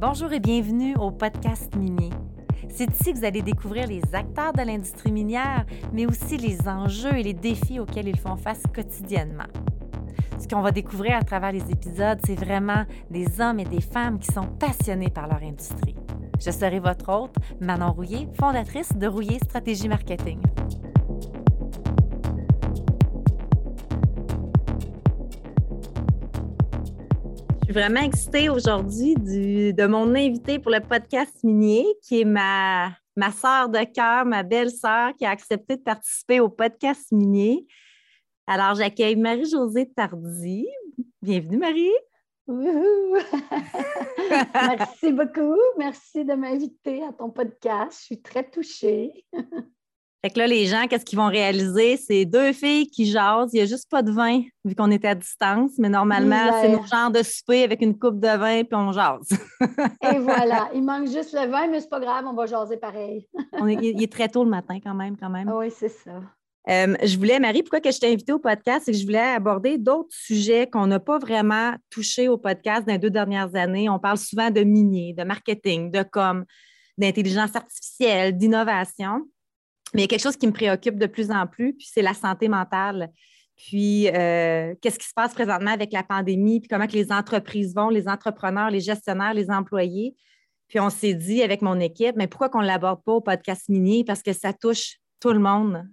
Bonjour et bienvenue au podcast minier. C'est ici que vous allez découvrir les acteurs de l'industrie minière, mais aussi les enjeux et les défis auxquels ils font face quotidiennement. Ce qu'on va découvrir à travers les épisodes, c'est vraiment des hommes et des femmes qui sont passionnés par leur industrie. Je serai votre hôte, Manon Rouillé, fondatrice de Rouillé Stratégie Marketing. Suis vraiment excitée aujourd'hui de mon invité pour le podcast minier, qui est ma, ma sœur de cœur, ma belle-sœur, qui a accepté de participer au podcast minier. Alors, j'accueille Marie-Josée Tardy. Bienvenue, Marie. Merci beaucoup. Merci de m'inviter à ton podcast. Je suis très touchée. Fait que là, les gens, qu'est-ce qu'ils vont réaliser? C'est deux filles qui jasent. Il n'y a juste pas de vin, vu qu'on était à distance. Mais normalement, c'est nos genre de souper avec une coupe de vin, puis on jase. Et voilà. Il manque juste le vin, mais c'est pas grave, on va jaser pareil. il est très tôt le matin, quand même, quand même. Oui, c'est ça. Euh, je voulais, Marie, pourquoi que je t'ai invitée au podcast? C'est que je voulais aborder d'autres sujets qu'on n'a pas vraiment touchés au podcast dans les deux dernières années. On parle souvent de minier, de marketing, de com, d'intelligence artificielle, d'innovation. Mais il y a quelque chose qui me préoccupe de plus en plus, puis c'est la santé mentale. Puis, euh, qu'est-ce qui se passe présentement avec la pandémie, puis comment que les entreprises vont, les entrepreneurs, les gestionnaires, les employés? Puis, on s'est dit avec mon équipe, mais pourquoi qu'on ne l'aborde pas au podcast mini? Parce que ça touche tout le monde.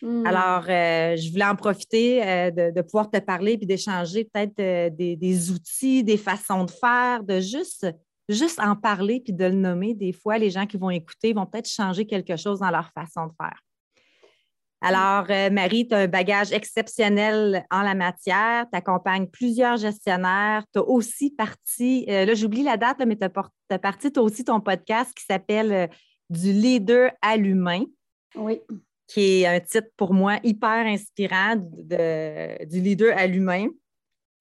Hmm. Alors, euh, je voulais en profiter euh, de, pouvoir te parler puis d'échanger peut-être des, des, outils, des façons de faire, de juste juste en parler puis de le nommer, des fois, les gens qui vont écouter vont peut-être changer quelque chose dans leur façon de faire. Alors, euh, Marie, tu as un bagage exceptionnel en la matière. Tu accompagnes plusieurs gestionnaires. Tu as aussi parti, euh, là, j'oublie la date, mais tu as, parti, tu as aussi ton podcast qui s'appelle euh, Du leader à l'humain. Oui. Qui est un titre pour moi hyper inspirant du leader à l'humain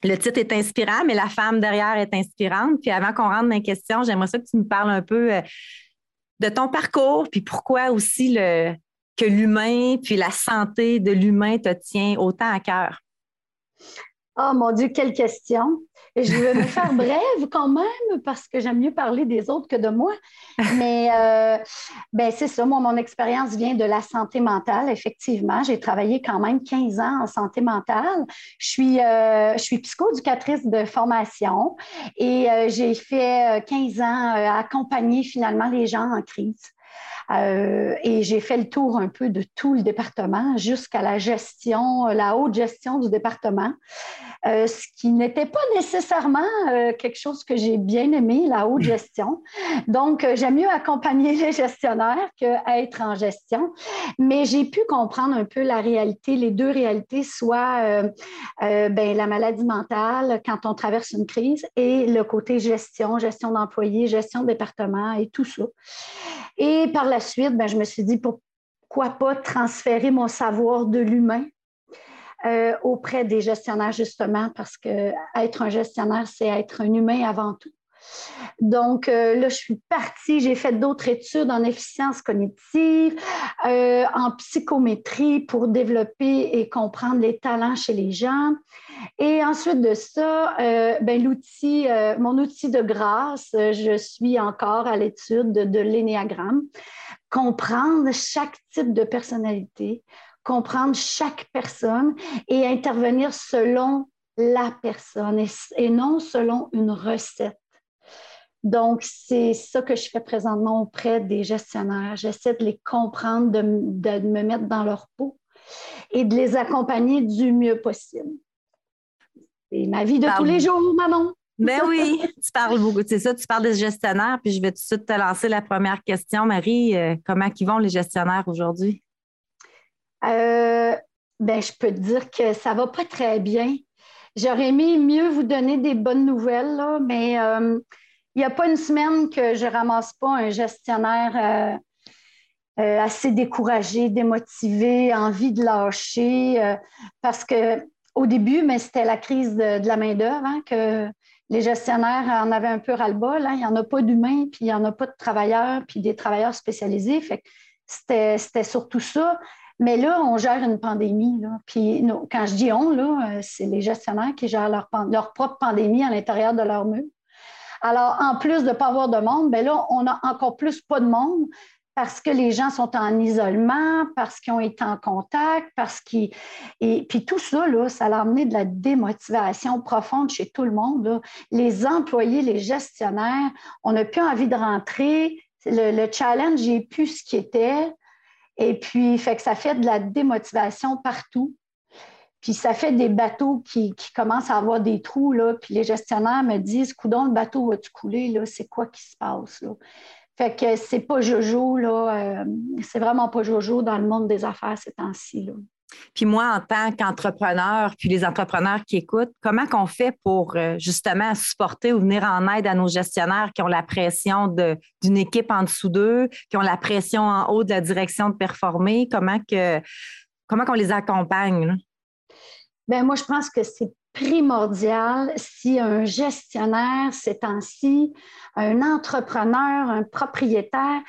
le titre est inspirant, mais la femme derrière est inspirante. Puis avant qu'on rentre dans les questions, j'aimerais ça que tu me parles un peu euh, de ton parcours, puis pourquoi aussi que l'humain, puis la santé de l'humain te tient autant à cœur. Oh mon Dieu, quelle question! je vais me faire brève quand même parce que j'aime mieux parler des autres que de moi. Mais euh, ben, c'est ça, moi, mon expérience vient de la santé mentale, effectivement. J'ai travaillé quand même 15 ans en santé mentale. Je suis, euh, je suis psychoducatrice de formation et euh, j'ai fait 15 ans à accompagner finalement les gens en crise. Euh, et j'ai fait le tour un peu de tout le département jusqu'à la gestion, la haute gestion du département, euh, ce qui n'était pas nécessairement euh, quelque chose que j'ai bien aimé, la haute gestion. Donc, j'aime mieux accompagner les gestionnaires qu'être en gestion. Mais j'ai pu comprendre un peu la réalité, les deux réalités, soit ben, la maladie mentale quand on traverse une crise et le côté gestion, gestion d'employés, gestion de département et tout ça. Et par la suite, ben, je me suis dit, pourquoi pas transférer mon savoir de l'humain euh, auprès des gestionnaires, justement, parce que être un gestionnaire, c'est être un humain avant tout. Donc euh, là, je suis partie, j'ai fait d'autres études en efficience cognitive, euh, en psychométrie pour développer et comprendre les talents chez les gens. Et ensuite de ça, ben, l'outil, mon outil de grâce, je suis encore à l'étude de, de l'énéagramme comprendre chaque type de personnalité, comprendre chaque personne et intervenir selon la personne et, non selon une recette. Donc, c'est ça que je fais présentement auprès des gestionnaires. J'essaie de les comprendre, de, de, me mettre dans leur peau et de les accompagner du mieux possible. C'est ma vie de tous les jours, maman. Ben oui, tu parles beaucoup, c'est ça, tu parles des gestionnaires, puis je vais tout de suite te lancer la première question. Marie, euh, comment ils vont les gestionnaires aujourd'hui? Euh, ben, je peux te dire que ça va pas très bien. J'aurais aimé mieux vous donner des bonnes nouvelles, là, mais euh, il n'y a pas une semaine que je ramasse pas un gestionnaire assez découragé, démotivé, envie de lâcher, parce que au début, c'était la crise de, la main-d'œuvre hein, que les gestionnaires en avaient un peu ras-le-bas. Il n'y en a pas d'humains, puis il n'y en a pas de travailleurs, puis des travailleurs spécialisés. C'était surtout ça. Mais là, on gère une pandémie. Puis quand je dis on, c'est les gestionnaires qui gèrent leur, leur propre pandémie à l'intérieur de leur mur. Alors, en plus de ne pas avoir de monde, ben là, on a encore plus pas de monde parce que les gens sont en isolement, parce qu'ils ont été en contact, parce qu'ils... Et puis tout ça, là, ça a amené de la démotivation profonde chez tout le monde. Les employés, les gestionnaires, on n'a plus envie de rentrer. Le, challenge n'est plus ce qui était. Et puis, fait que ça fait de la démotivation partout. Puis ça fait des bateaux qui, commencent à avoir des trous, là. Puis les gestionnaires me disent, coudon, le bateau va-tu couler, là? C'est quoi qui se passe, là? Fait que c'est pas Jojo, là. Euh, c'est vraiment pas Jojo dans le monde des affaires ces temps-ci, là. Puis moi, en tant qu'entrepreneur, puis les entrepreneurs qui écoutent, comment qu'on fait pour euh, justement supporter ou venir en aide à nos gestionnaires qui ont la pression d'une équipe en dessous d'eux, qui ont la pression en haut de la direction de performer? Comment que comment qu'on les accompagne? Bien, moi, je pense que c'est primordial si un gestionnaire ces temps-ci, un entrepreneur, un propriétaire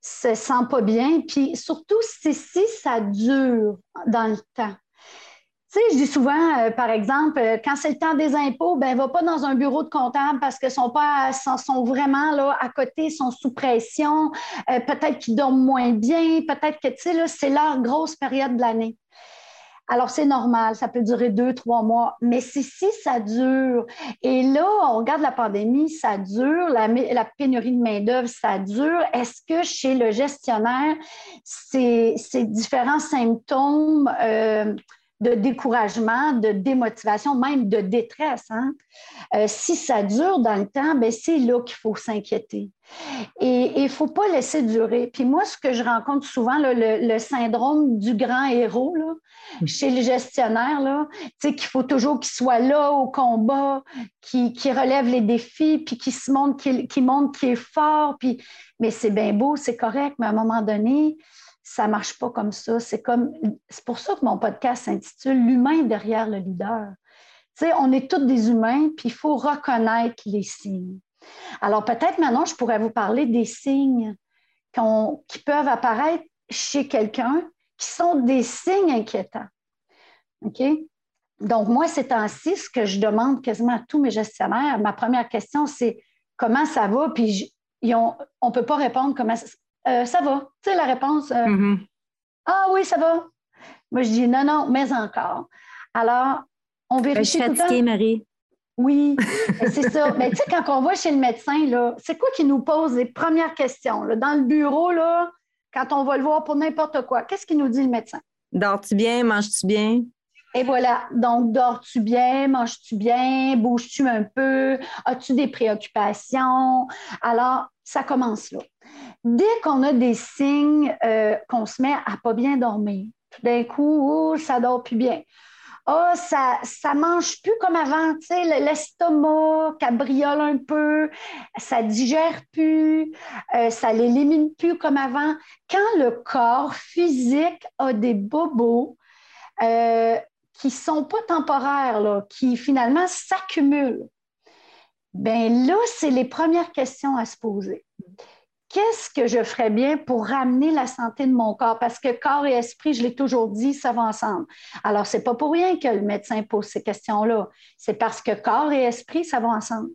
se sent pas bien, puis surtout si, ça dure dans le temps. Tu sais, je dis souvent, euh, par exemple, euh, quand c'est le temps des impôts, ben va pas dans un bureau de comptable parce qu'ils sont pas sont, vraiment là à côté, sont sous pression, euh, peut-être qu'ils dorment moins bien, peut-être que tu sais c'est leur grosse période de l'année. Alors, c'est normal, ça peut durer deux, trois mois, mais si, si ça dure, et là, on regarde la pandémie, ça dure, la, pénurie de main-d'œuvre, ça dure, est-ce que chez le gestionnaire, ces, différents symptômes euh, de découragement, de démotivation, même de détresse, hein, euh, si ça dure dans le temps, ben, c'est là qu'il faut s'inquiéter. Et il ne faut pas laisser durer. Puis moi, ce que je rencontre souvent, le, syndrome du grand héros mmh. chez les gestionnaires, qu'il faut toujours qu'il soit là au combat, qui, relève les défis, puis qui se montre qu'il montre qu'il est fort. Puis... Mais c'est bien beau, c'est correct, mais à un moment donné, ça ne marche pas comme ça. C'est comme c'est pour ça que mon podcast s'intitule L'humain derrière le leader. on est tous des humains, puis il faut reconnaître les signes. Alors peut-être maintenant, je pourrais vous parler des signes qui peuvent apparaître chez quelqu'un qui sont des signes inquiétants. OK? Donc, moi, c'est ainsi ce que je demande quasiment à tous mes gestionnaires. Ma première question, c'est comment ça va? Puis on ne peut pas répondre comment euh, ça va. Tu sais, la réponse, euh, mm-hmm. ah oui, ça va. Moi, je dis non, non, mais encore. Alors, on vérifie. Je suis fatiguée, Marie. Oui, c'est ça. Mais tu sais, quand on va chez le médecin, là, c'est quoi qui nous pose les premières questions? Dans le bureau, là, quand on va le voir pour n'importe quoi, qu'est-ce qu'il nous dit le médecin? Dors-tu bien? Manges-tu bien? Et voilà. Donc, dors-tu bien? Manges-tu bien? Bouges-tu un peu? As-tu des préoccupations? Alors, ça commence là. Dès qu'on a des signes euh, qu'on se met à pas bien dormir, tout d'un coup, oh, ça dort plus bien ah, ça, ça mange plus comme avant, l'estomac cabriole un peu, ça digère plus, euh, ça l'élimine plus comme avant. Quand le corps physique a des bobos euh, qui sont pas temporaires, là, qui finalement s'accumulent, ben là, c'est les premières questions à se poser qu'est-ce que je ferais bien pour ramener la santé de mon corps? Parce que corps et esprit, je l'ai toujours dit, ça va ensemble. Alors, ce n'est pas pour rien que le médecin pose ces questions-là. C'est parce que corps et esprit, ça va ensemble.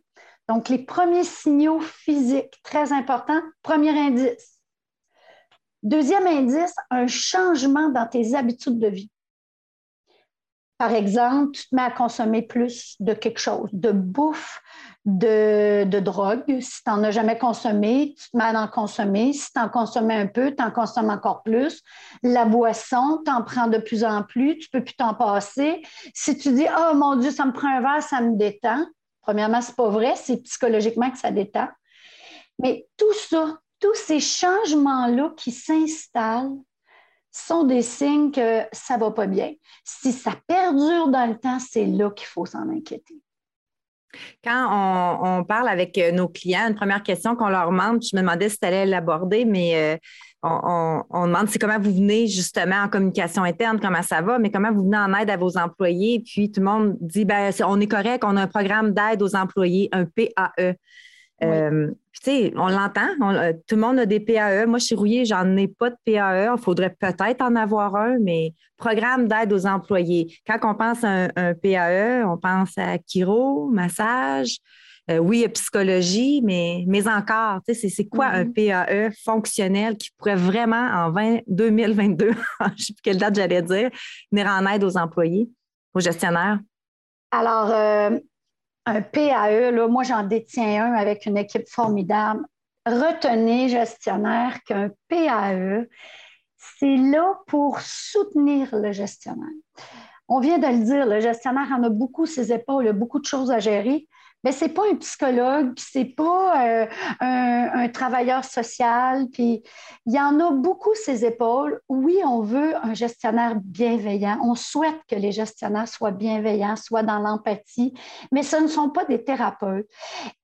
Donc, les premiers signaux physiques, très importants. Premier indice. Deuxième indice, un changement dans tes habitudes de vie. Par exemple, tu te mets à consommer plus de quelque chose, de bouffe, de, drogue. Si tu n'en as jamais consommé, tu te mets à en consommer. Si tu en consommes un peu, tu en consommes encore plus. La boisson, tu en prends de plus en plus, tu ne peux plus t'en passer. Si tu dis Oh mon Dieu, ça me prend un verre, ça me détend. Premièrement, ce n'est pas vrai, c'est psychologiquement que ça détend. Mais tout ça, tous ces changements-là qui s'installent sont des signes que ça ne va pas bien. Si ça perdure dans le temps, c'est là qu'il faut s'en inquiéter. Quand on, parle avec euh, nos clients, une première question qu'on leur demande, je me demandais si tu allais l'aborder, mais euh, on, demande c'est comment vous venez justement en communication interne, comment ça va, mais comment vous venez en aide à vos employés? Puis tout le monde dit ben, on est correct, on a un programme d'aide aux employés, un PAE. Euh, tu sais, on l'entend, euh, tout le monde a des PAE. Moi, chez Rouillé, j'en ai pas de PAE. Il faudrait peut-être en avoir un, mais programme d'aide aux employés. Quand on pense à un, PAE, on pense à chiro, massage, euh, oui, psychologie, mais, mais encore, c'est quoi un mm-hmm. PAE fonctionnel qui pourrait vraiment, en 2022, je ne sais plus quelle date j'allais dire, venir en aide aux employés, aux gestionnaires? Alors, un PAE, là, moi, j'en détiens un avec une équipe formidable. Retenez, gestionnaire, qu'un PAE, c'est là pour soutenir le gestionnaire. On vient de le dire, le gestionnaire en a beaucoup ses épaules, il a beaucoup de choses à gérer, mais c'est pas un psychologue, c'est pas euh, un, travailleur social, puis il y en a beaucoup ses épaules. Oui, on veut un gestionnaire bienveillant. On souhaite que les gestionnaires soient bienveillants, soient dans l'empathie, mais ce ne sont pas des thérapeutes.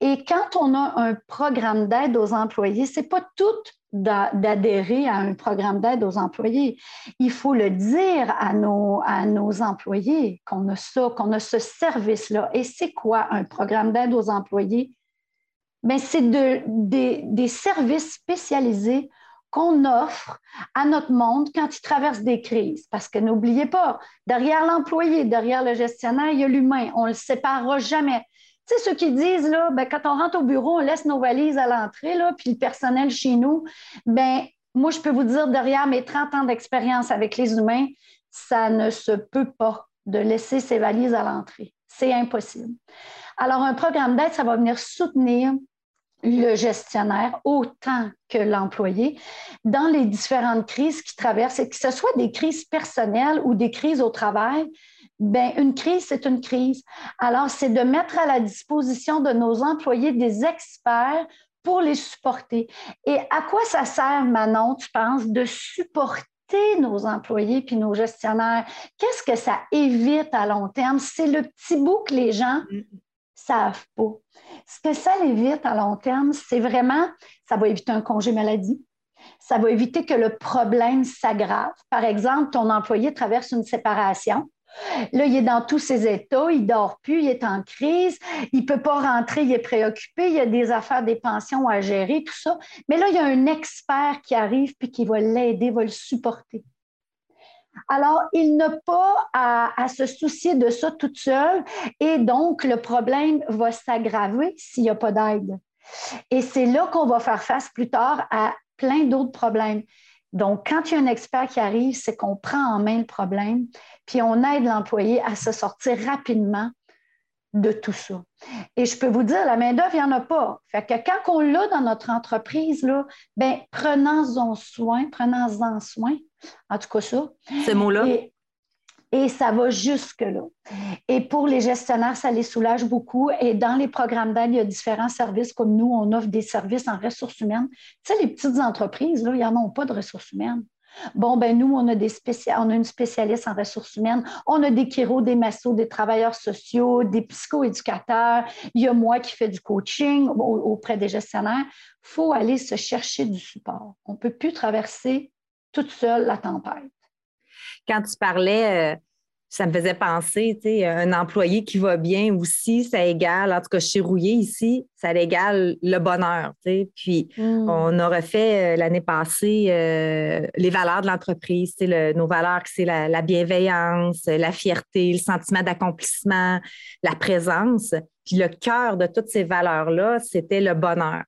Et quand on a un programme d'aide aux employés, c'est pas tout d'adhérer à un programme d'aide aux employés. Il faut le dire à nos, à nos employés qu'on a ça, qu'on a ce service-là. Et c'est quoi un programme d'aide aux employés? Bien, c'est de, des, des services spécialisés qu'on offre à notre monde quand il traverse des crises. Parce que n'oubliez pas, derrière l'employé, derrière le gestionnaire, il y a l'humain. On ne le séparera jamais. Tu sais, ceux qui disent, là, ben, quand on rentre au bureau, on laisse nos valises à l'entrée, là, puis le personnel chez nous, ben, moi, je peux vous dire, derrière mes 30 ans d'expérience avec les humains, ça ne se peut pas de laisser ses valises à l'entrée. C'est impossible. Alors, un programme d'aide, ça va venir soutenir le gestionnaire autant que l'employé dans les différentes crises qui traversent, et que ce soit des crises personnelles ou des crises au travail, ben, une crise, c'est une crise. Alors, c'est de mettre à la disposition de nos employés des experts pour les supporter. Et à quoi ça sert, Manon, tu penses, de supporter nos employés puis nos gestionnaires? Qu'est-ce que ça évite à long terme? C'est le petit bout que les gens. Savent pas. Ce que ça évite à long terme, c'est vraiment, ça va éviter un congé maladie, ça va éviter que le problème s'aggrave. Par exemple, ton employé traverse une séparation. Là, il est dans tous ses états, il dort plus, il est en crise, il peut pas rentrer, il est préoccupé, il a des affaires, des pensions à gérer, tout ça. Mais là, il y a un expert qui arrive puis qui va l'aider, va le supporter. Alors, il n'a pas à, se soucier de ça toute seule et donc le problème va s'aggraver s'il n'y a pas d'aide. Et c'est là qu'on va faire face plus tard à plein d'autres problèmes. Donc, quand il y a un expert qui arrive, c'est qu'on prend en main le problème, puis on aide l'employé à se sortir rapidement de tout ça. Et je peux vous dire, la main-d'œuvre, il n'y en a pas. Fait que quand on l'a dans notre entreprise, là, ben, prenons-en soin, prenons-en soin. En tout cas, ça. Ce mot-là. Et ça va jusque-là. Et pour les gestionnaires, ça les soulage beaucoup. Et dans les programmes d'aide, il y a différents services comme nous, on offre des services en ressources humaines. Tu sais, les petites entreprises, là, ils n'en ont pas de ressources humaines. Bon, ben nous, on a, des une spécialiste en ressources humaines, on a des chiro, des massos, des travailleurs sociaux, des psychoéducateurs. Il y a moi qui fais du coaching auprès des gestionnaires. Il faut aller se chercher du support. On ne peut plus traverser toute seule la tempête quand tu parlais, euh, ça me faisait penser, tu sais, un employé qui va bien aussi, ça égale, en tout cas chez Rouillé ici, ça égale le bonheur, tu sais. Puis hmm. on a refait euh, l'année passée euh, les valeurs de l'entreprise, tu sais, nos valeurs, c'est la, la, bienveillance, la fierté, le sentiment d'accomplissement, la présence. Puis le cœur de toutes ces valeurs-là, c'était le bonheur.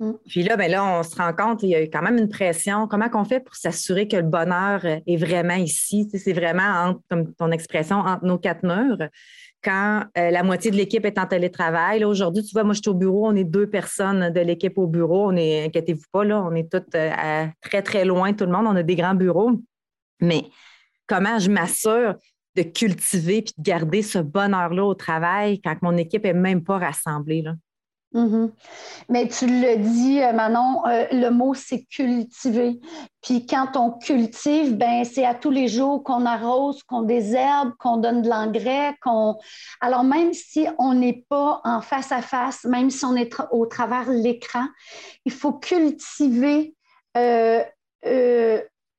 Mm. Puis là, ben là, on se rend compte, il y a quand même une pression. Comment qu'on fait pour s'assurer que le bonheur est vraiment ici? c'est vraiment, comme ton expression, entre nos quatre murs. Quand euh, la moitié de l'équipe est en télétravail, aujourd'hui, tu vois, moi, je suis au bureau, on est deux personnes de l'équipe au bureau. On est, inquiétez-vous pas, on est toutes euh, très, très loin, tout le monde. On a des grands bureaux. Mais comment je m'assure de cultiver et de garder ce bonheur-là au travail quand mon équipe n'est même pas rassemblée? Mm-hmm. Mais tu le dis, euh, Manon, euh, le mot c'est cultiver. Puis quand on cultive, ben c'est à tous les jours qu'on arrose, qu'on désherbe, qu'on donne de l'engrais, qu'on. Alors même si on n'est pas en face à face, même si on est au travers l'écran, il faut cultiver euh,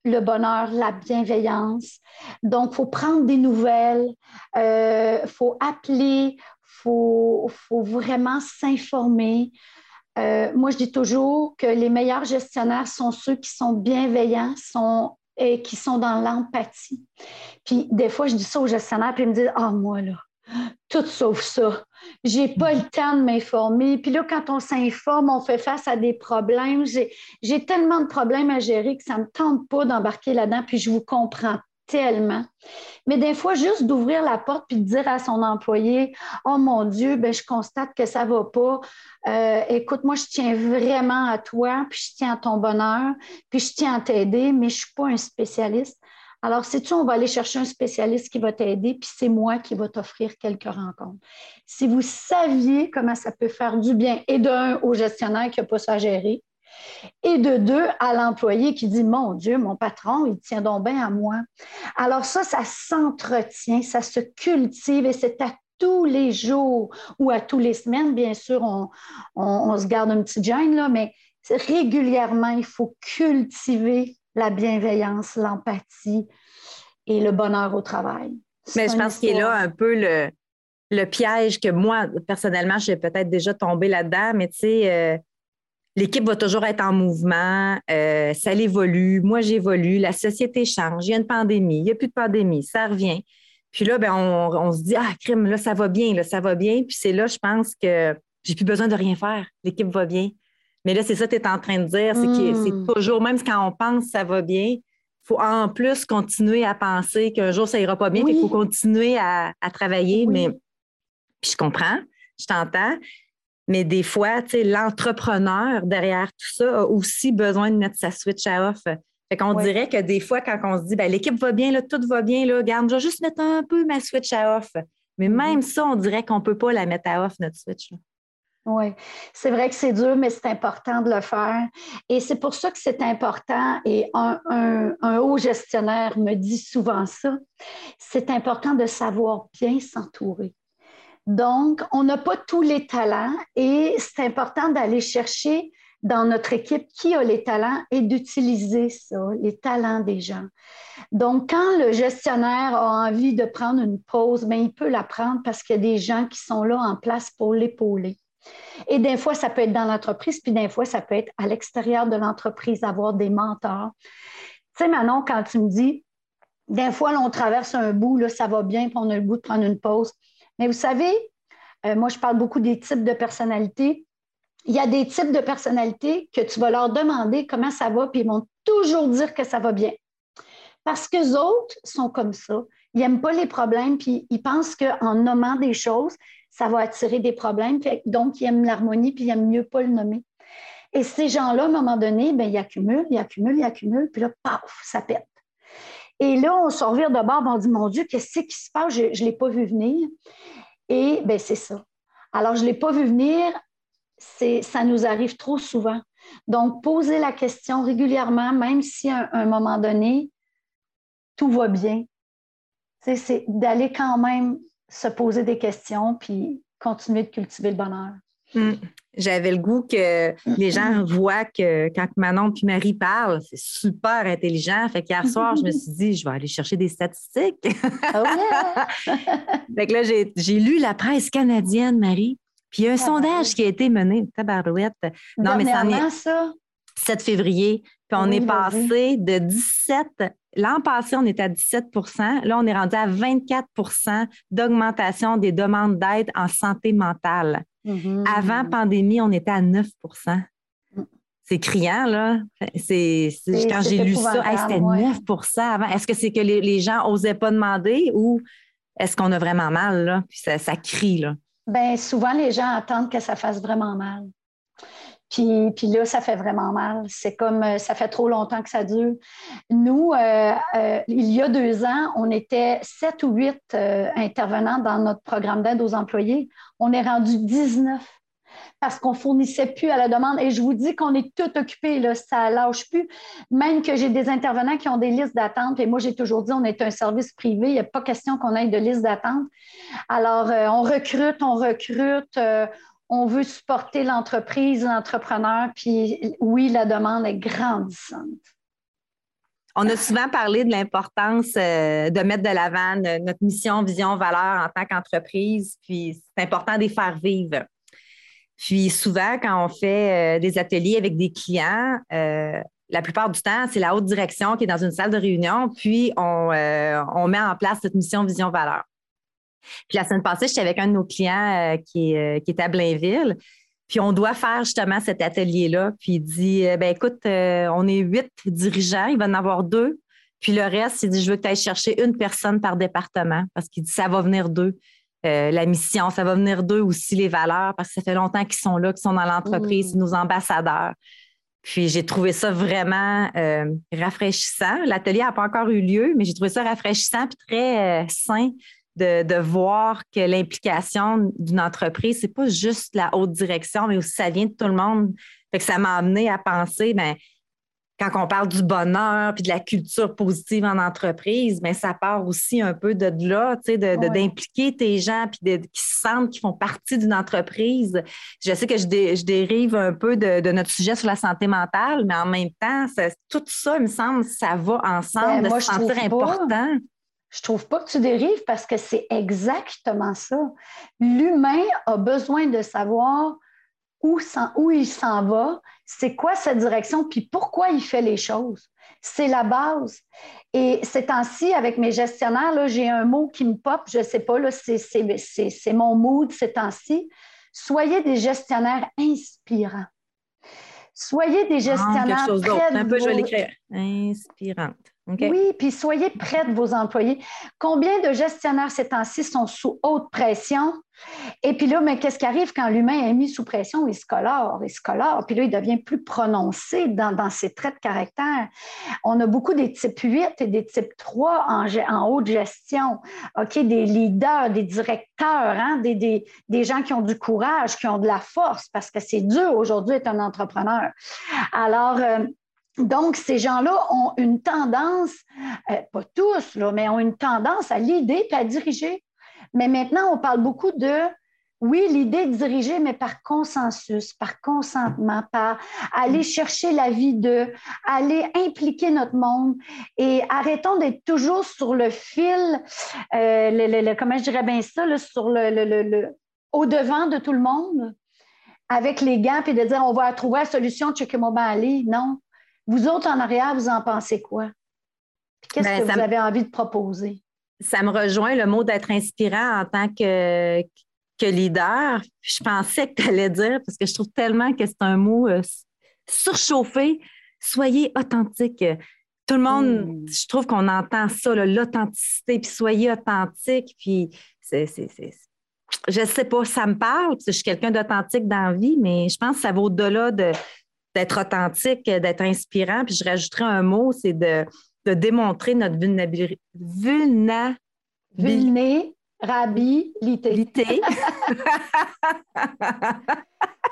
le bonheur, la bienveillance. Donc, il faut prendre des nouvelles, il faut appeler, faut, faut vraiment s'informer. Euh, moi, je dis toujours que les meilleurs gestionnaires sont ceux qui sont bienveillants sont, et qui sont dans l'empathie. Puis des fois, je dis ça aux gestionnaires, puis ils me disent Ah, moi, là, Tout sauf ça. J'ai pas le temps de m'informer. Puis là, quand on s'informe, on fait face à des problèmes. J'ai tellement de problèmes à gérer que ça me tente pas d'embarquer là-dedans. Puis je vous comprends tellement. Mais des fois, juste d'ouvrir la porte puis de dire à son employé Oh mon Dieu, ben, je constate que ça ne va pas. Euh, écoute, moi, je tiens vraiment à toi, puis je tiens à ton bonheur, puis je tiens à t'aider, mais je ne suis pas un spécialiste. Alors, sais-tu, on va aller chercher un spécialiste qui va t'aider, puis c'est moi qui va t'offrir quelques rencontres. Si vous saviez comment ça peut faire du bien, et d'un, au gestionnaire qui n'a pas ça à gérer, et de deux, à l'employé qui dit, mon Dieu, mon patron, il tient donc bien à moi. Alors ça, ça s'entretient, ça se cultive et c'est à tous les jours ou à tous les semaines, bien sûr, on, se garde un petit gêne, mais régulièrement, il faut cultiver la bienveillance, l'empathie et le bonheur au travail. Mais je pense qu'il est là un peu le, le piège que moi, personnellement, j'ai peut-être déjà tombé là-dedans, mais tu sais, euh, l'équipe va toujours être en mouvement, euh, ça évolue, moi j'évolue, la société change, il y a une pandémie, il n'y a plus de pandémie, ça revient. Puis là, ben, on, se dit, ah, crime, là, ça va bien, là, ça va bien. Puis c'est là, je pense que j'ai plus besoin de rien faire. L'équipe va bien. Mais là, c'est ça que tu es en train de dire, c'est que c'est hmm. toujours, même quand on pense que ça va bien, il faut en plus continuer à penser qu'un jour ça ira pas bien, il faut continuer à, travailler. Mais puis je comprends, je t'entends. Mais des fois, l'entrepreneur derrière tout ça a aussi besoin de mettre sa switch à off. Fait qu'on dirait que des fois, quand on se dit, ben, l'équipe va bien, là, tout va bien, là, garde, je vais juste mettre un peu ma switch à off. Mais mm-hmm. même ça, on dirait qu'on ne peut pas la mettre à off, notre switch. Oui, c'est vrai que c'est dur, mais c'est important de le faire. Et c'est pour ça que c'est important, et un, un, haut gestionnaire me dit souvent ça, c'est important de savoir bien s'entourer. Donc, on n'a pas tous les talents et c'est important d'aller chercher dans notre équipe qui a les talents et d'utiliser ça, les talents des gens. Donc, quand le gestionnaire a envie de prendre une pause, bien, il peut la prendre parce qu'il y a des gens qui sont là en place pour l'épauler. Et des fois, ça peut être dans l'entreprise, puis des fois, ça peut être à l'extérieur de l'entreprise, avoir des mentors. Tu sais, Manon, quand tu me dis, des fois, on traverse un bout, là, ça va bien, puis on a le goût de prendre une pause. Mais vous savez, euh, moi, je parle beaucoup des types de personnalités. Il y a des types de personnalités que tu vas leur demander comment ça va, puis ils vont toujours dire que ça va bien. Parce que les autres sont comme ça. Ils n'aiment pas les problèmes, puis ils pensent qu'en nommant des choses, ça va attirer des problèmes. Donc, ils aiment l'harmonie, puis ils aiment mieux pas le nommer. Et ces gens-là, à un moment donné, bien, ils accumulent, ils accumulent, ils accumulent, puis là, paf, ça pète. Et là, on se revient de bord, on dit, mon Dieu, qu'est-ce qui se passe? Je ne l'ai pas vu venir. Et bien, c'est ça. Alors, je ne l'ai pas vu venir, ça nous arrive trop souvent. Donc, poser la question régulièrement, même si à un, moment donné, tout va bien, c'est d'aller quand même se poser des questions puis continuer de cultiver le bonheur. Hmm. J'avais le goût que les gens voient que quand Manon puis Marie parlent, c'est super intelligent. Fait qu'hier soir, je me suis dit, je vais aller chercher des statistiques. Oh fait que là, j'ai lu la presse canadienne, Marie. Puis il y a un sondage qui a été mené, tabarouette. Non, mais ça est ça. 7 février. Puis on est passé de 17 L'an passé, on était à 17% Là, on est rendu à 24% d'augmentation des demandes d'aide en santé mentale. Mm-hmm. Avant pandémie, on était à 9 mm. C'est criant, là. C'est, quand j'ai lu ça, c'était 9% avant. Est-ce que c'est que les, gens n'osaient pas demander ou est-ce qu'on a vraiment mal, là? Puis ça, ça crie, là. Bien, souvent, les gens attendent que ça fasse vraiment mal. Puis, là, ça fait vraiment mal. C'est comme euh, ça fait trop longtemps que ça dure. Nous, euh, euh, il y a deux ans, on était sept ou huit intervenants dans notre programme d'aide aux employés. On est rendu 19 parce qu'on fournissait plus à la demande. Et je vous dis qu'on est tout occupé, là, ça lâche plus. Même que j'ai des intervenants qui ont des listes d'attente. Et moi, j'ai toujours dit, on est un service privé. Il n'y a pas question qu'on ait de liste d'attente. Alors, on recrute, on recrute on veut supporter l'entreprise, l'entrepreneur, puis oui, la demande est grandissante. On a souvent parlé de l'importance euh, de mettre de l'avant notre mission, vision, valeur en tant qu'entreprise, puis c'est important de les faire vivre. Puis souvent, quand on fait euh, des ateliers avec des clients, euh, la plupart du temps, c'est la haute direction qui est dans une salle de réunion, puis on, on met en place cette mission, vision, valeur. Puis la semaine passée, j'étais avec un de nos clients qui, est, qui est à Blainville. Puis on doit faire justement cet atelier-là. Puis il dit ben écoute, on est huit dirigeants, il va en avoir deux. Puis le reste, il dit je veux que tu ailles chercher une personne par département parce qu'il dit ça va venir d'eux. Euh, la mission, ça va venir d'eux aussi, les valeurs, parce que ça fait longtemps qu'ils sont là, qu'ils sont dans l'entreprise, mmh. nos ambassadeurs. Puis j'ai trouvé ça vraiment euh, rafraîchissant. L'atelier n'a pas encore eu lieu, mais j'ai trouvé ça rafraîchissant et très euh, sain de, voir que l'implication d'une entreprise, c'est pas juste la haute direction, mais aussi ça vient de tout le monde. Fait que ça m'a amené à penser, ben, quand on parle du bonheur puis de la culture positive en entreprise, mais ça part aussi un peu de là, tu sais, d'impliquer tes gens puis de, qui se sentent qu'ils font partie d'une entreprise. Je sais que je, dérive un peu de, notre sujet sur la santé mentale, mais en même temps, tout ça, il me semble, ça va ensemble ben, de se sentir important. Je trouve pas que tu dérives parce que c'est exactement ça. L'humain a besoin de savoir où, où il s'en va, c'est quoi sa direction, puis pourquoi il fait les choses. C'est la base. Et ces temps-ci, avec mes gestionnaires, j'ai un mot qui me pop, je ne sais pas, c'est mon mood ces temps-ci. Soyez des gestionnaires inspirants. Soyez des ah, gestionnaires. Ah, Un peu, je vais l'écrire. Inspirante. Oui, puis soyez près de vos employés. Combien de gestionnaires ces temps-ci sont sous haute pression? Et puis là, mais qu'est-ce qui arrive quand l'humain est mis sous pression? Il se colore, il se colore, puis là, il devient plus prononcé dans, ses traits de caractère. On a beaucoup des types 8 et des types 3 en, haute gestion, OK? Des leaders, des directeurs, hein? des, des, gens qui ont du courage, qui ont de la force, parce que c'est dur aujourd'hui d'être un entrepreneur. Alors, euh, donc, ces gens-là ont une tendance, euh, pas tous, mais ont une tendance à l'idée et à diriger. Mais maintenant, on parle beaucoup de, oui, l'idée de diriger, mais par consensus, par consentement, par aller chercher la vie d'eux, aller impliquer notre monde et arrêtons d'être toujours sur le fil, euh, comment je dirais bien ça, sur le, au-devant de tout le monde avec les gants et de dire on va trouver la solution, checker mon aller. Non, vous autres en arrière, vous en pensez quoi? Qu'est-ce ben, que vous avez envie de proposer? Ça me rejoint le mot d'être inspirant en tant que, que leader. Je pensais que tu allais dire, parce que je trouve tellement que c'est un mot euh, surchauffé. Soyez authentique. Tout le monde, mmh. je trouve qu'on entend ça, l'authenticité, puis soyez authentique, puis c'est, je sais pas, ça me parle, parce que je suis quelqu'un d'authentique dans la vie, mais je pense que ça va au-delà de, d'être authentique, d'être inspirant. Puis je rajouterais un mot, c'est de, démontrer notre vulnérabilité. Vulnérabilité.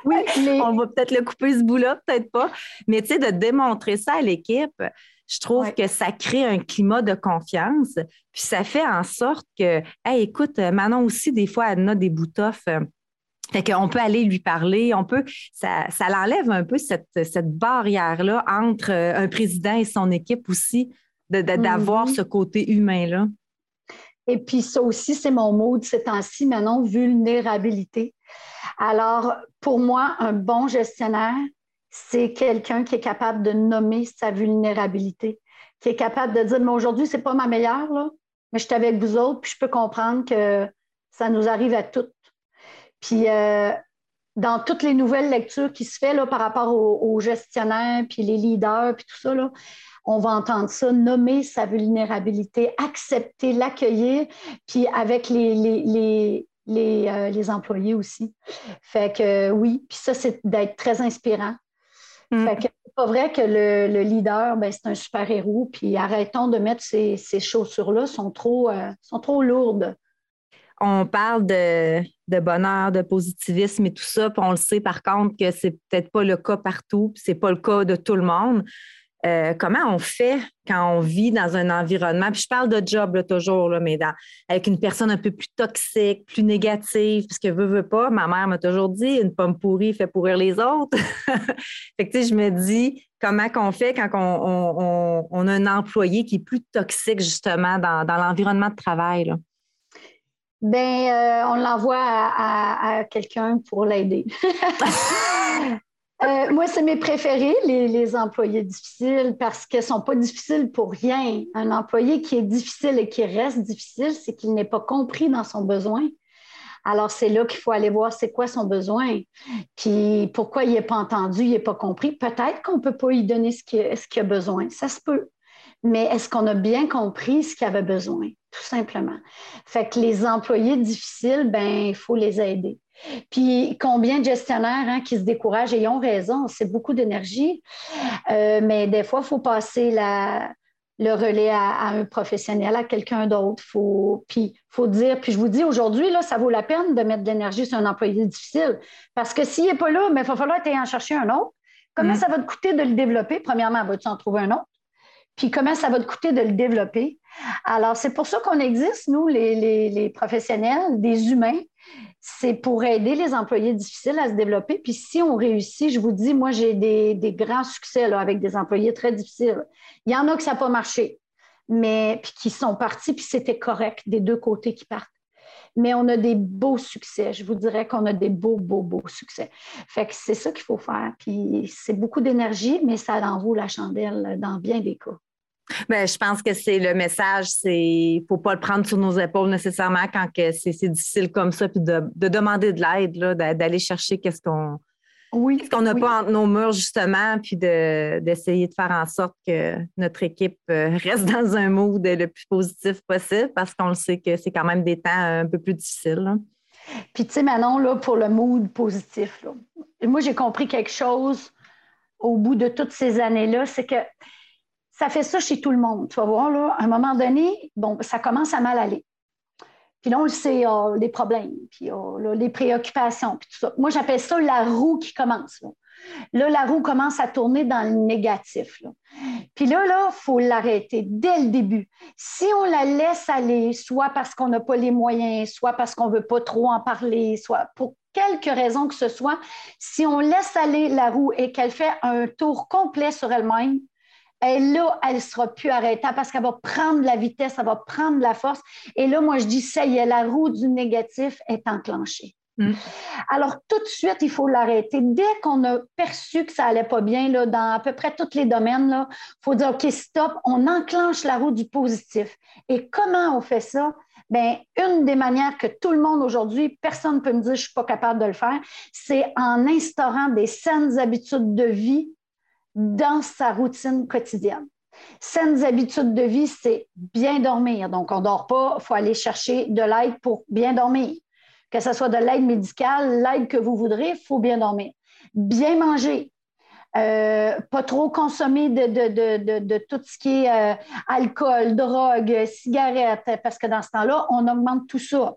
oui, On va peut-être le couper ce bout-là, peut-être pas. Mais tu sais, de démontrer ça à l'équipe, je trouve que ça crée un climat de confiance. Puis ça fait en sorte que, hey, écoute, Manon aussi, des fois, elle a des boutoffs fait qu'on peut aller lui parler, on peut, ça, ça l'enlève un peu cette, cette barrière-là entre euh, un président et son équipe aussi, d'avoir mm-hmm. ce côté humain-là. Et puis ça aussi, c'est mon mot de ces temps-ci, maintenant, vulnérabilité. Alors, pour moi, un bon gestionnaire, c'est quelqu'un qui est capable de nommer sa vulnérabilité, qui est capable de dire, mais aujourd'hui, ce n'est pas ma meilleure, là, mais je suis avec vous autres, puis je peux comprendre que ça nous arrive à toutes puis euh, dans toutes les nouvelles lectures qui se fait là, par rapport aux, gestionnaires, puis les leaders, puis tout ça, là, on va entendre ça, nommer sa vulnérabilité, accepter, l'accueillir, puis avec les, les, les, euh, les, employés aussi. Fait que oui, puis ça, c'est d'être très inspirant. Mm. Fait que c'est pas vrai que le, leader, ben, c'est un super-héros, puis arrêtons de mettre ces, ces chaussures-là, sont trop, euh, sont trop lourdes on parle de, bonheur, de positivisme et tout ça, puis on le sait par contre que c'est peut-être pas le cas partout, puis c'est pas le cas de tout le monde. Euh, comment on fait quand on vit dans un environnement, puis je parle de job toujours, mais avec une personne un peu plus toxique, plus négative, parce que veut, veut pas, ma mère m'a toujours dit, une pomme pourrie fait pourrir les autres. fait que, je me dis, comment qu'on fait quand on, a un employé qui est plus toxique, justement, dans, l'environnement de travail? Ben, euh, on l'envoie à, quelqu'un pour l'aider. Euh, moi, c'est mes préférés, les, employés difficiles, parce qu'ils ne sont pas difficiles pour rien. Un employé qui est difficile et qui reste difficile, c'est qu'il n'est pas compris dans son besoin. Alors, c'est là qu'il faut aller voir c'est quoi son besoin. Puis pourquoi il n'est pas entendu, il n'est pas compris? Peut-être qu'on ne peut pas lui donner ce qu'il a besoin. Ça se peut. Mais est-ce qu'on a bien compris ce qu'il avait besoin? Tout simplement? Fait que les employés difficiles, ben, il faut les aider. Puis combien de gestionnaires hein, qui se découragent et ils ont raison, c'est beaucoup d'énergie, euh, mais des fois, il faut passer la, le relais à, un professionnel, à quelqu'un d'autre. Faut, puis faut dire, puis je vous dis aujourd'hui, là, ça vaut la peine de mettre de l'énergie sur un employé difficile. Parce que s'il n'est pas là, il va falloir en chercher un autre. Comment mm. ça va te coûter de le développer? Premièrement, vas-tu en trouver un autre? Puis comment ça va te coûter de le développer? Alors, c'est pour ça qu'on existe, nous, les, professionnels, des humains, c'est pour aider les employés difficiles à se développer. Puis si on réussit, je vous dis, moi, j'ai des, grands succès avec des employés très difficiles. Il y en a que ça n'a pas marché, mais puis qui sont partis, puis c'était correct des deux côtés qui partent. Mais on a des beaux succès. Je vous dirais qu'on a des beaux, beaux, beaux succès. Fait que c'est ça qu'il faut faire. Puis c'est beaucoup d'énergie, mais ça en vaut la chandelle dans bien des cas. Bien, je pense que c'est le message, c'est faut pas le prendre sur nos épaules nécessairement quand c'est difficile comme ça, puis de, demander de l'aide, d'aller chercher qu'est-ce qu'on oui, qu'on n'a pas entre nos murs, justement, puis d'essayer de, faire en sorte que notre équipe euh, reste dans un mood le plus positif possible parce qu'on le sait que c'est quand même des temps un peu plus difficiles. Puis, tu sais, Manon, là, pour le mood positif, moi, j'ai compris quelque chose au bout de toutes ces années-là, c'est que ça fait ça chez tout le monde. Tu vas voir, là, à un moment donné, bon, ça commence à mal aller. Puis là, on le sait, les problèmes, puis les préoccupations, puis tout ça. Moi, j'appelle ça la roue qui commence. Là. la roue commence à tourner dans le négatif. Puis là, il faut l'arrêter dès le début. Si on la laisse aller, soit parce qu'on n'a pas les moyens, soit parce qu'on ne veut pas trop en parler, soit pour quelque raison que ce soit, si on laisse aller la roue et qu'elle fait un tour complet sur elle-même, et là, elle ne sera plus arrêtable parce qu'elle va prendre la vitesse, elle va prendre la force. Et là, moi, je dis, ça y est, la roue du négatif est enclenchée. Mm. Alors, tout de suite, il faut l'arrêter. Dès qu'on a perçu que ça n'allait pas bien là, dans à peu près tous les domaines, il faut dire, OK, stop, on enclenche la roue du positif. Et comment on fait ça? Bien, une des manières que tout le monde aujourd'hui, personne ne peut me dire je ne suis pas capable de le faire, c'est en instaurant des saines habitudes de vie dans sa routine quotidienne. Saines habitudes de vie, c'est bien dormir. Donc, on ne dort pas, il faut aller chercher de l'aide pour bien dormir. Que ce soit de l'aide médicale, l'aide que vous voudrez, il faut bien dormir. Bien manger. Euh, pas trop consommer de, tout ce qui est euh, alcool, drogue, cigarettes, parce que dans ce temps-là, on augmente tout ça.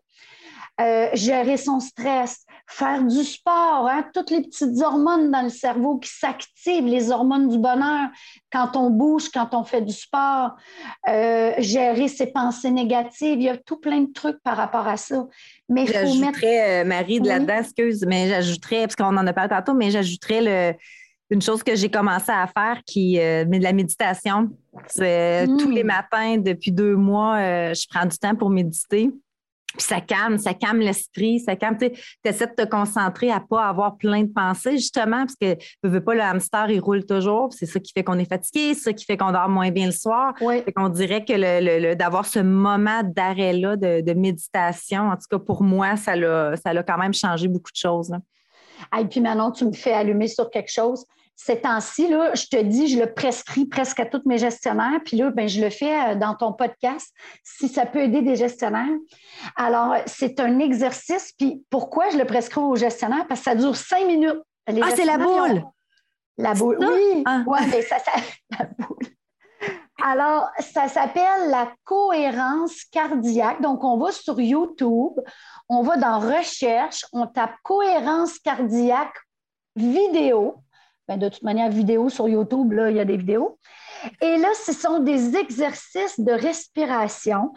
Euh, gérer son stress, faire du sport, hein, toutes les petites hormones dans le cerveau qui s'activent, les hormones du bonheur quand on bouge, quand on fait du sport, euh, gérer ses pensées négatives, il y a tout plein de trucs par rapport à ça. Mais j'ajouterais, euh, Marie, de là-dedans, excuse, mais j'ajouterais, parce qu'on en a parlé tantôt, mais j'ajouterais une chose que j'ai commencé à faire qui est de la méditation. C'est tous les hmm. matins depuis deux mois, je prends du temps pour méditer. Puis ça calme, ça calme l'esprit, ça calme. Tu essaies de te concentrer à ne pas avoir plein de pensées, justement, parce que ne veux pas, le hamster, il roule toujours. C'est ça qui fait qu'on est fatigué, c'est ça qui fait qu'on dort moins bien le soir. Oui. Fait qu'on dirait que le, d'avoir ce moment d'arrêt-là, de, méditation, en tout cas pour moi, ça l'a, ça quand même changé beaucoup de choses. Et puis maintenant, tu me fais allumer sur quelque chose ces temps-ci, je te dis, je le prescris presque à tous mes gestionnaires, puis là, ben, je le fais euh, dans ton podcast, si ça peut aider des gestionnaires. Alors, c'est un exercice, puis pourquoi je le prescris aux gestionnaires? Parce que ça dure cinq minutes. ah, c'est la boule! La boule, oui. Ah. Ouais, mais ça, ça... la boule. Alors, ça s'appelle la cohérence cardiaque. Donc, on va sur YouTube, on va dans Recherche, on tape cohérence cardiaque vidéo. Ben, de toute manière, vidéo sur YouTube, là, il y a des vidéos. Et là, ce sont des exercices de respiration.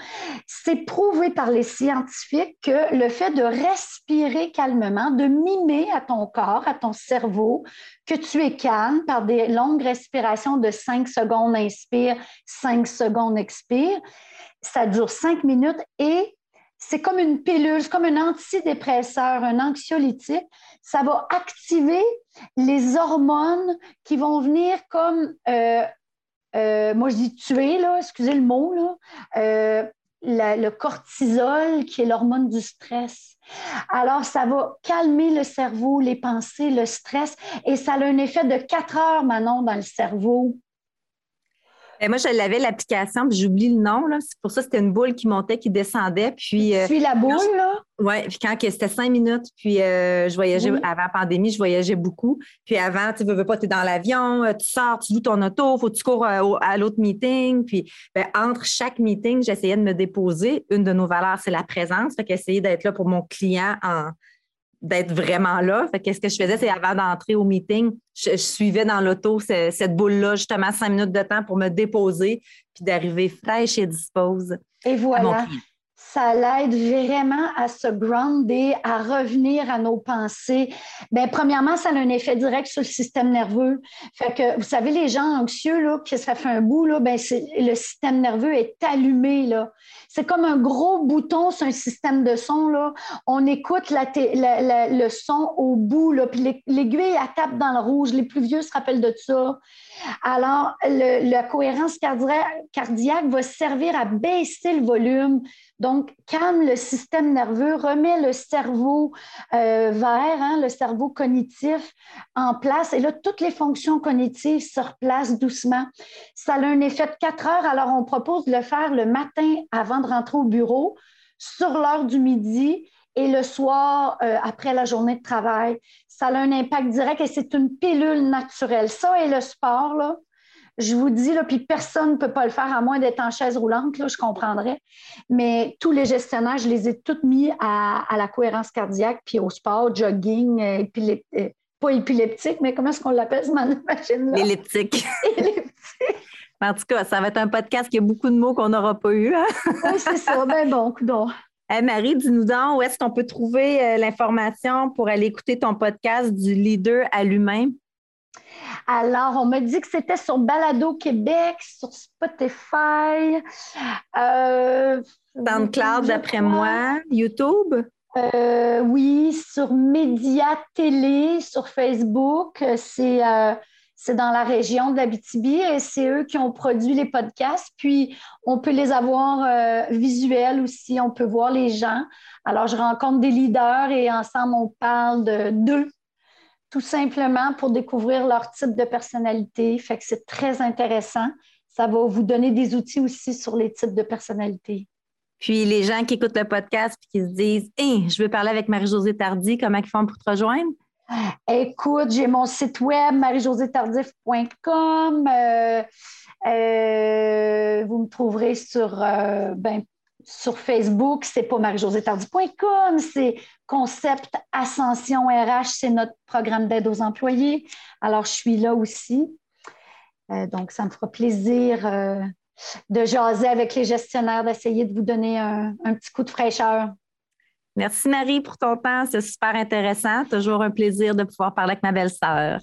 C'est prouvé par les scientifiques que le fait de respirer calmement, de mimer à ton corps, à ton cerveau, que tu es calme par des longues respirations de 5 secondes inspire, 5 secondes expire, ça dure 5 minutes et c'est comme une pilule, comme un antidépresseur, un anxiolytique. Ça va activer les hormones qui vont venir comme, euh, euh, moi je dis tuer, là, excusez le mot, là, euh, le cortisol, qui est l'hormone du stress. Alors, ça va calmer le cerveau, les pensées, le stress, et ça a un effet de quatre heures, Manon, dans le cerveau. Ben, moi, je l'avais l'application, puis j'oublie le nom. C'est pour ça que c'était une boule qui montait, qui descendait. Puis, euh, la boule, là? Oui, puis quand c'était cinq minutes, puis euh, je voyageais avant la pandémie, je voyageais beaucoup. Puis avant, tu ne veux pas, tu es dans l'avion, euh, tu sors, tu loues ton auto, il faut que tu cours à, l'autre meeting. Puis ben, entre chaque meeting, j'essayais de me déposer. Une de nos valeurs, c'est la présence. Fait qu'essayer d'être là pour mon client en d'être vraiment là. Fait qu'est-ce que je faisais, c'est avant d'entrer au meeting, je, suivais dans l'auto cette boule-là, justement cinq minutes de temps pour me déposer, puis d'arriver fraîche et dispose. Et voilà ça l'aide vraiment à se grounder, à revenir à nos pensées. Bien, premièrement, ça a un effet direct sur le système nerveux. Fait que, vous savez, les gens anxieux, là, que ça fait un bout, là, bien, le système nerveux est allumé. Là. C'est comme un gros bouton sur un système de son. Là. On écoute le son au bout, là, puis l'aiguille, tape dans le rouge. Les plus vieux se rappellent de ça. Alors, la cohérence cardiaque va servir à baisser le volume donc, calme le système nerveux, remet le cerveau euh, vert, hein, le cerveau cognitif en place. Et là, toutes les fonctions cognitives se replacent doucement. Ça a un effet de quatre heures. Alors, on propose de le faire le matin avant de rentrer au bureau, sur l'heure du midi et le soir euh, après la journée de travail. Ça a un impact direct et c'est une pilule naturelle. Ça et le sport, là, je vous dis, là, puis personne ne peut pas le faire à moins d'être en chaise roulante, là, je comprendrais. Mais tous les gestionnaires, je les ai tous mis à, la cohérence cardiaque, puis au sport, jogging, euh, euh, pas épileptique, mais comment est-ce qu'on l'appelle, cette machine-là? Elliptique. En tout cas, ça va être un podcast qui a beaucoup de mots qu'on n'aura pas eu. Hein? oui, c'est ça. Ben bon, donc. Marie, dis-nous donc, où est-ce qu'on peut trouver euh, l'information pour aller écouter ton podcast du leader à l'humain? Alors, on m'a dit que c'était sur Balado Québec, sur Spotify. Euh, SoundCloud, d'après moi. YouTube? Euh, oui, sur Média Télé, sur Facebook. C'est euh, dans la région de l'Abitibi et c'est eux qui ont produit les podcasts. Puis, on peut les avoir euh, visuels aussi. On peut voir les gens. Alors, je rencontre des leaders et ensemble, on parle d'eux tout simplement pour découvrir leur type de personnalité. Fait que c'est très intéressant. Ça va vous donner des outils aussi sur les types de personnalité. Puis les gens qui écoutent le podcast et qui se disent hey, je veux parler avec Marie-Josée Tardy, comment ils font pour te rejoindre? Écoute, j'ai mon site web marie-josée-tardif.com. Euh, euh, vous me trouverez sur euh, ben, sur Facebook, c'est pas marie-josée-tardy.com, c'est Concept Ascension RH, c'est notre programme d'aide aux employés. Alors, je suis là aussi. Euh, donc, ça me fera plaisir de jaser avec les gestionnaires, d'essayer de vous donner un, petit coup de fraîcheur. Merci Marie pour ton temps, c'est super intéressant. Toujours un plaisir de pouvoir parler avec ma belle-sœur.